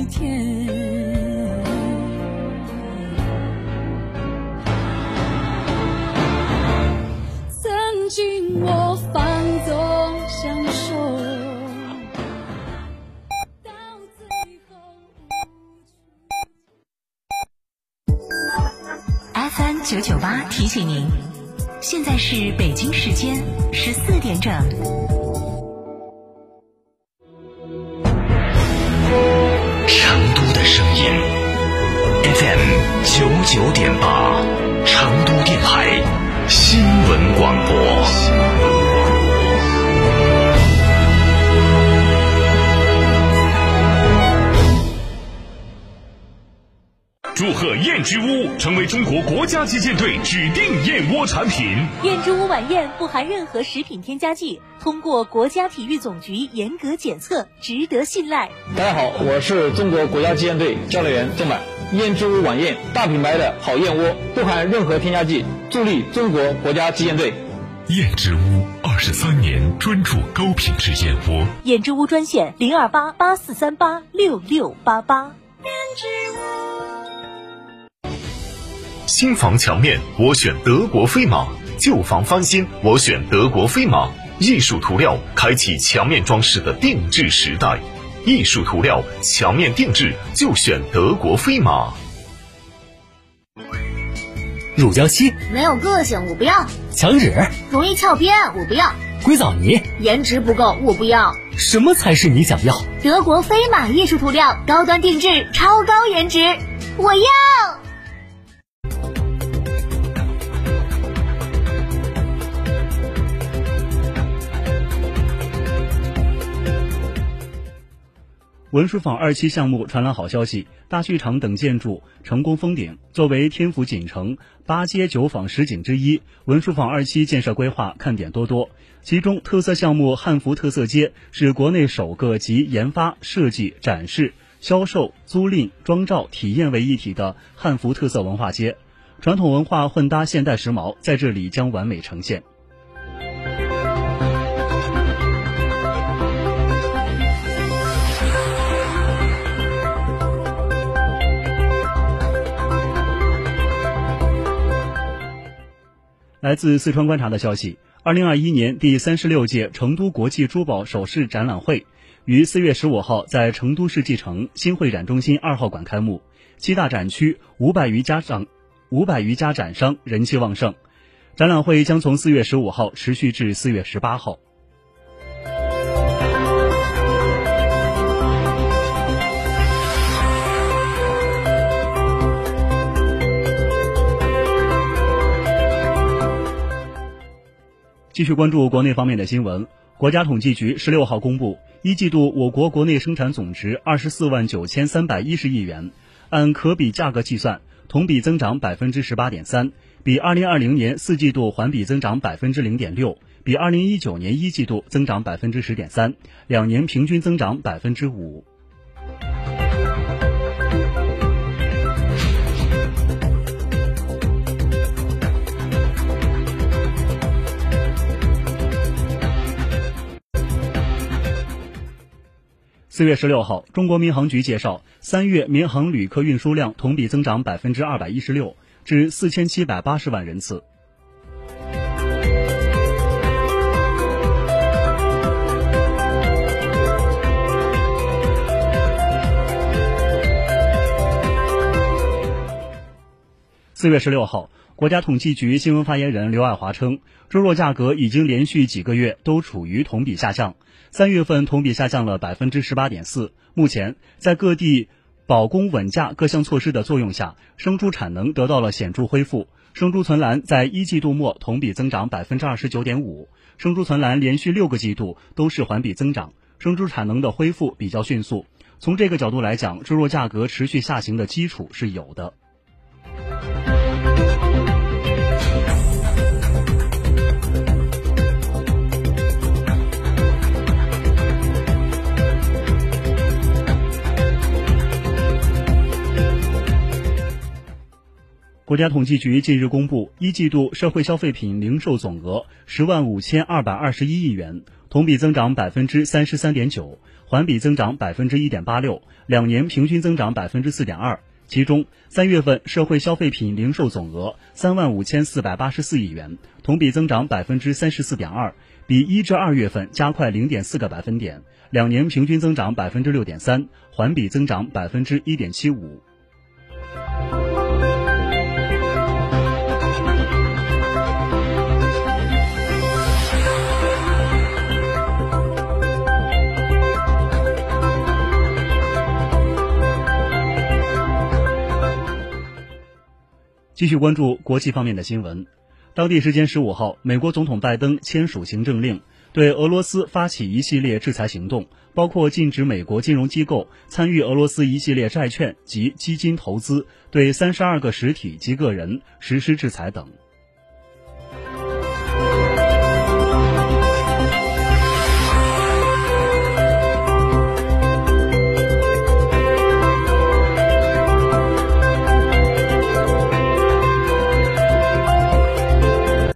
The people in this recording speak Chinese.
一天曾经我放纵 fm 九九八提醒您现在是北京时间十四点整。九九点八，成都电台新闻广播。祝贺燕之屋成为中国国家击剑队指定燕窝产品。燕之屋晚宴不含任何食品添加剂，通过国家体育总局严格检测，值得信赖。大家好，我是中国国家击剑队教练员郑满。燕之屋晚宴，大品牌的好燕窝，不含任何添加剂，助力中国国家击剑队。燕之屋二十三年专注高品质燕窝。燕之屋专线零二八八四三八六六八八。燕之屋新房墙面我选德国飞马，旧房翻新我选德国飞马。艺术涂料开启墙面装饰的定制时代，艺术涂料墙面定制就选德国飞马。乳胶漆没有个性，我不要；墙纸容易翘边，我不要；硅藻泥颜值不够，我不要。什么才是你想要？德国飞马艺术涂料，高端定制，超高颜值，我要。文殊坊二期项目传来好消息，大剧场等建筑成功封顶。作为天府锦城八街九坊十景之一，文殊坊二期建设规划看点多多。其中特色项目汉服特色街是国内首个集研发、设计、展示、销售、租赁、装照、体验为一体的汉服特色文化街，传统文化混搭现代时髦，在这里将完美呈现。来自四川观察的消息，二零二一年第三十六届成都国际珠宝首饰展览会于四月十五号在成都世纪城新会展中心二号馆开幕。七大展区五百余家展五百余家展商人气旺盛。展览会将从四月十五号持续至四月十八号。继续关注国内方面的新闻。国家统计局十六号公布，一季度我国国内生产总值二十四万九千三百一十亿元，按可比价格计算，同比增长百分之十八点三，比二零二零年四季度环比增长百分之零点六，比二零一九年一季度增长百分之十点三，两年平均增长百分之五。四月十六号，中国民航局介绍，三月民航旅客运输量同比增长百分之二百一十六，至四千七百八十万人次。四月十六号，国家统计局新闻发言人刘爱华称，猪肉价格已经连续几个月都处于同比下降。三月份同比下降了百分之十八点四。目前，在各地保供稳价各项措施的作用下，生猪产能得到了显著恢复。生猪存栏在一季度末同比增长百分之二十九点五，生猪存栏连续六个季度都是环比增长，生猪产能的恢复比较迅速。从这个角度来讲，猪肉价格持续下行的基础是有的。国家统计局近日公布，一季度社会消费品零售总额十万五千二百二十一亿元，同比增长百分之三十三点九，环比增长百分之一点八六，两年平均增长百分之四点二。其中，三月份社会消费品零售总额三万五千四百八十四亿元，同比增长百分之三十四点二，比一至二月份加快零点四个百分点，两年平均增长百分之六点三，环比增长百分之一点七五。继续关注国际方面的新闻。当地时间十五号，美国总统拜登签署行政令，对俄罗斯发起一系列制裁行动，包括禁止美国金融机构参与俄罗斯一系列债券及基金投资，对三十二个实体及个人实施制裁等。